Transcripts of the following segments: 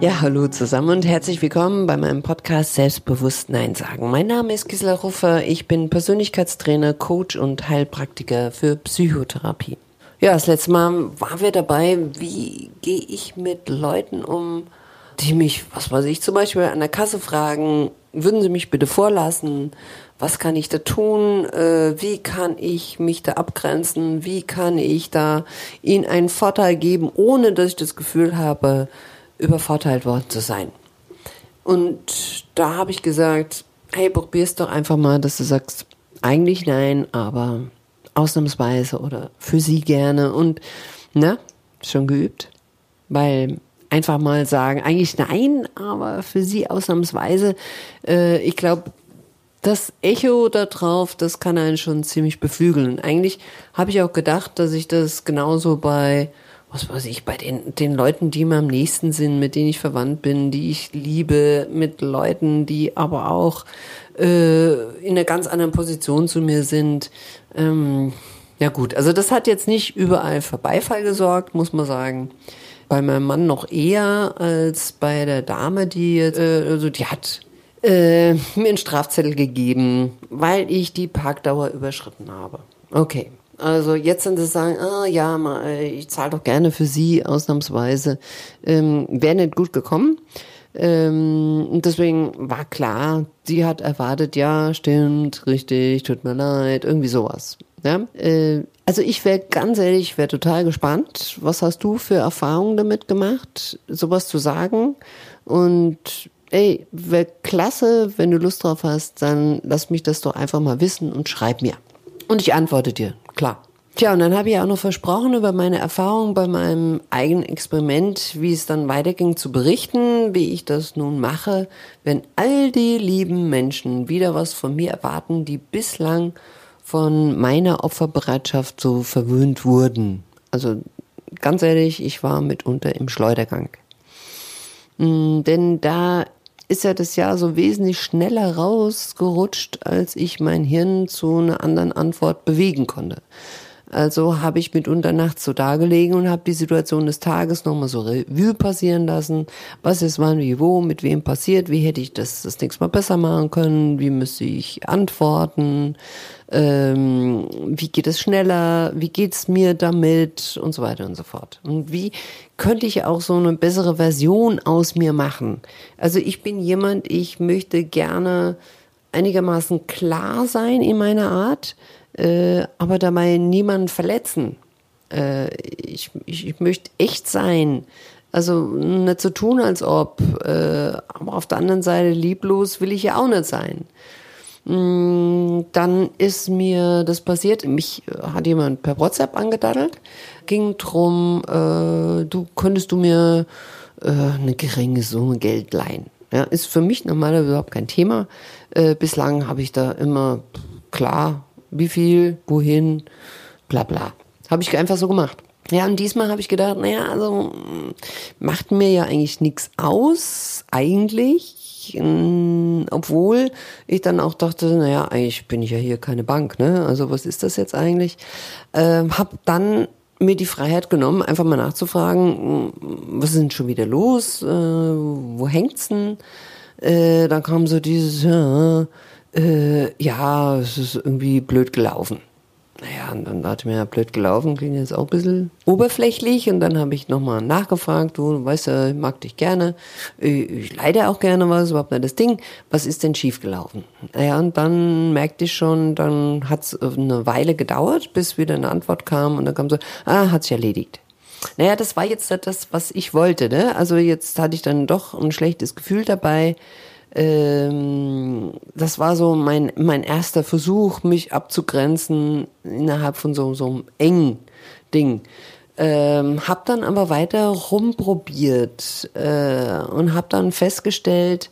Ja, hallo zusammen und herzlich willkommen bei meinem Podcast Selbstbewusst Nein sagen. Mein Name ist Gisela Ruffer, ich bin Persönlichkeitstrainer, Coach und Heilpraktiker für Psychotherapie. Ja, das letzte Mal waren wir dabei, wie gehe ich mit Leuten um, die mich, was weiß ich, zum Beispiel an der Kasse fragen, würden Sie mich bitte vorlassen? Was kann ich da tun? Äh, wie kann ich mich da abgrenzen? Wie kann ich da Ihnen einen Vorteil geben, ohne dass ich das Gefühl habe, übervorteilt worden zu sein. Und da habe ich gesagt, hey, probier's doch einfach mal, dass du sagst, eigentlich nein, aber ausnahmsweise oder für sie gerne und, ne, schon geübt, weil einfach mal sagen, eigentlich nein, aber für sie ausnahmsweise, äh, ich glaube, das Echo da drauf, das kann einen schon ziemlich beflügeln. Eigentlich habe ich auch gedacht, dass ich das genauso bei was weiß ich, bei den, den Leuten, die mir am nächsten sind, mit denen ich verwandt bin, die ich liebe, mit Leuten, die aber auch äh, in einer ganz anderen Position zu mir sind. Ähm, ja gut, also das hat jetzt nicht überall für Beifall gesorgt, muss man sagen. Bei meinem Mann noch eher als bei der Dame, die jetzt, äh, also die hat äh, mir einen Strafzettel gegeben, weil ich die Parkdauer überschritten habe. Okay. Also jetzt sind sie sagen, ah ja, äh, ich zahle doch gerne für Sie ausnahmsweise. Ähm, Wäre nicht gut gekommen. Ähm, und deswegen war klar, sie hat erwartet, ja, stimmt, richtig, tut mir leid, irgendwie sowas. Ja? Äh, also ich wäre ganz ehrlich, wäre total gespannt. Was hast du für Erfahrungen damit gemacht, sowas zu sagen? Und ey, wäre klasse, wenn du Lust drauf hast, dann lass mich das doch einfach mal wissen und schreib mir. Und ich antworte dir, klar. Tja, und dann habe ich auch noch versprochen, über meine Erfahrung bei meinem eigenen Experiment, wie es dann weiterging, zu berichten, wie ich das nun mache, wenn all die lieben Menschen wieder was von mir erwarten, die bislang von meiner Opferbereitschaft so verwöhnt wurden. Also ganz ehrlich, ich war mitunter im Schleudergang. Mm, denn da ist ja das Jahr so wesentlich schneller rausgerutscht, als ich mein Hirn zu einer anderen Antwort bewegen konnte. Also habe ich mitunter nachts so dagelegen und habe die Situation des Tages nochmal so Revue passieren lassen. Was ist wann, wie, wo, mit wem passiert, wie hätte ich das das nächste Mal besser machen können, wie müsste ich antworten, ähm, wie geht es schneller, wie geht's mir damit und so weiter und so fort. Und wie könnte ich auch so eine bessere Version aus mir machen? Also ich bin jemand, ich möchte gerne einigermaßen klar sein in meiner Art äh, aber dabei niemanden verletzen. Äh, ich, ich, ich möchte echt sein. Also nicht so tun, als ob. Äh, aber auf der anderen Seite lieblos will ich ja auch nicht sein. Mm, dann ist mir das passiert. Mich hat jemand per WhatsApp angedaddelt. Ging drum, äh, du könntest du mir äh, eine geringe Summe Geld leihen. Ja, ist für mich normalerweise überhaupt kein Thema. Äh, bislang habe ich da immer klar wie viel, wohin, bla bla. Habe ich einfach so gemacht. Ja, und diesmal habe ich gedacht, naja, also macht mir ja eigentlich nichts aus, eigentlich. Mm, obwohl ich dann auch dachte, naja, eigentlich bin ich ja hier keine Bank, ne? Also was ist das jetzt eigentlich? Ähm, hab dann mir die Freiheit genommen, einfach mal nachzufragen, was ist denn schon wieder los? Äh, wo hängt's denn? Äh, dann kam so dieses, ja, äh, ja, es ist irgendwie blöd gelaufen. Naja, und dann ich mir, ja, blöd gelaufen, klingt jetzt auch ein bisschen oberflächlich. Und dann habe ich nochmal nachgefragt, du weißt ja, ich mag dich gerne, ich leide auch gerne was, überhaupt nicht das Ding. Was ist denn schiefgelaufen? Naja, und dann merkte ich schon, dann hat es eine Weile gedauert, bis wieder eine Antwort kam. Und dann kam so, ah, hat sich erledigt. Naja, das war jetzt das, was ich wollte. Ne? Also jetzt hatte ich dann doch ein schlechtes Gefühl dabei ähm, das war so mein, mein erster Versuch, mich abzugrenzen innerhalb von so, so einem engen Ding. Ähm, hab dann aber weiter rumprobiert äh, und hab dann festgestellt,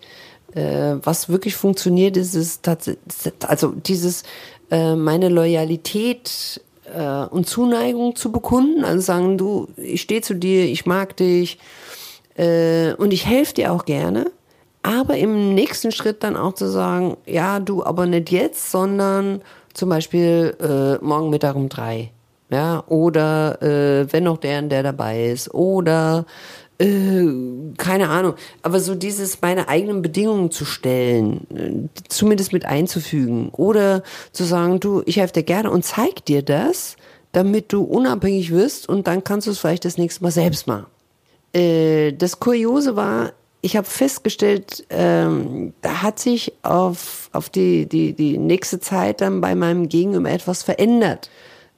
äh, was wirklich funktioniert, ist es tatsächlich, also dieses äh, meine Loyalität äh, und Zuneigung zu bekunden, also sagen, du, ich stehe zu dir, ich mag dich äh, und ich helfe dir auch gerne aber im nächsten Schritt dann auch zu sagen, ja, du aber nicht jetzt, sondern zum Beispiel äh, morgen Mittag um drei. Ja, oder äh, wenn noch der und der dabei ist. Oder äh, keine Ahnung, aber so dieses meine eigenen Bedingungen zu stellen, äh, zumindest mit einzufügen oder zu sagen, du, ich helfe dir gerne und zeig dir das, damit du unabhängig wirst und dann kannst du es vielleicht das nächste Mal selbst machen. Äh, das Kuriose war, ich habe festgestellt, ähm, da hat sich auf, auf die, die, die nächste Zeit dann bei meinem Gegenüber etwas verändert.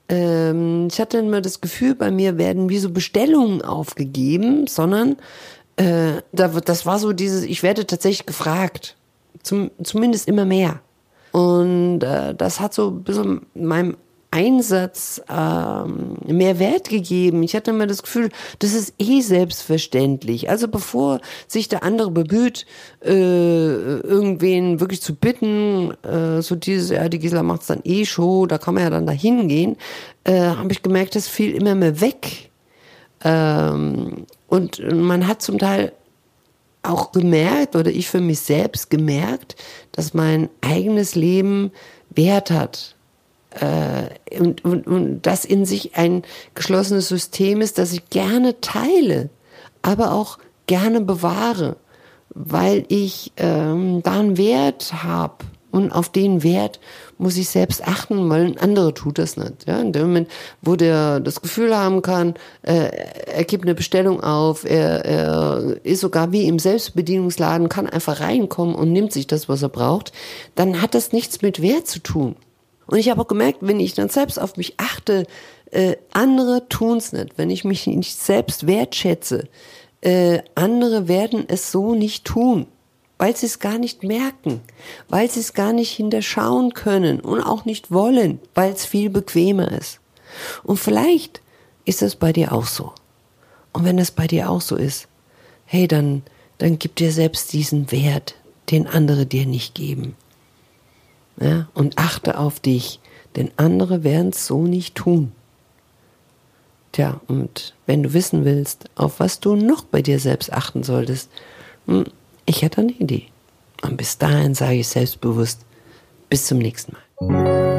Ähm, ich hatte immer das Gefühl, bei mir werden wie so Bestellungen aufgegeben, sondern äh, da, das war so dieses, ich werde tatsächlich gefragt. Zum, zumindest immer mehr. Und äh, das hat so ein bisschen meinem Einsatz ähm, mehr Wert gegeben. Ich hatte immer das Gefühl, das ist eh selbstverständlich. Also bevor sich der andere bemüht, äh, irgendwen wirklich zu bitten, äh, so dieses, ja, die Gisela macht's dann eh schon, da kann man ja dann da hingehen, äh, habe ich gemerkt, das fiel immer mehr weg. Ähm, und man hat zum Teil auch gemerkt, oder ich für mich selbst gemerkt, dass mein eigenes Leben Wert hat äh, und, und, und das in sich ein geschlossenes System ist, das ich gerne teile, aber auch gerne bewahre, weil ich ähm, da einen Wert habe. Und auf den Wert muss ich selbst achten, weil ein anderer tut das nicht. Ja, in dem Moment, wo der das Gefühl haben kann, äh, er gibt eine Bestellung auf, er, er ist sogar wie im Selbstbedienungsladen, kann einfach reinkommen und nimmt sich das, was er braucht, dann hat das nichts mit Wert zu tun. Und ich habe auch gemerkt, wenn ich dann selbst auf mich achte, äh, andere tun's nicht. Wenn ich mich nicht selbst wertschätze, äh, andere werden es so nicht tun, weil sie es gar nicht merken, weil sie es gar nicht hinterschauen können und auch nicht wollen, weil es viel bequemer ist. Und vielleicht ist das bei dir auch so. Und wenn es bei dir auch so ist, hey, dann, dann gib dir selbst diesen Wert, den andere dir nicht geben ja, und achte auf dich, denn andere werden es so nicht tun. Tja, und wenn du wissen willst, auf was du noch bei dir selbst achten solltest, hm, ich hätte eine Idee. Und bis dahin sage ich selbstbewusst, bis zum nächsten Mal.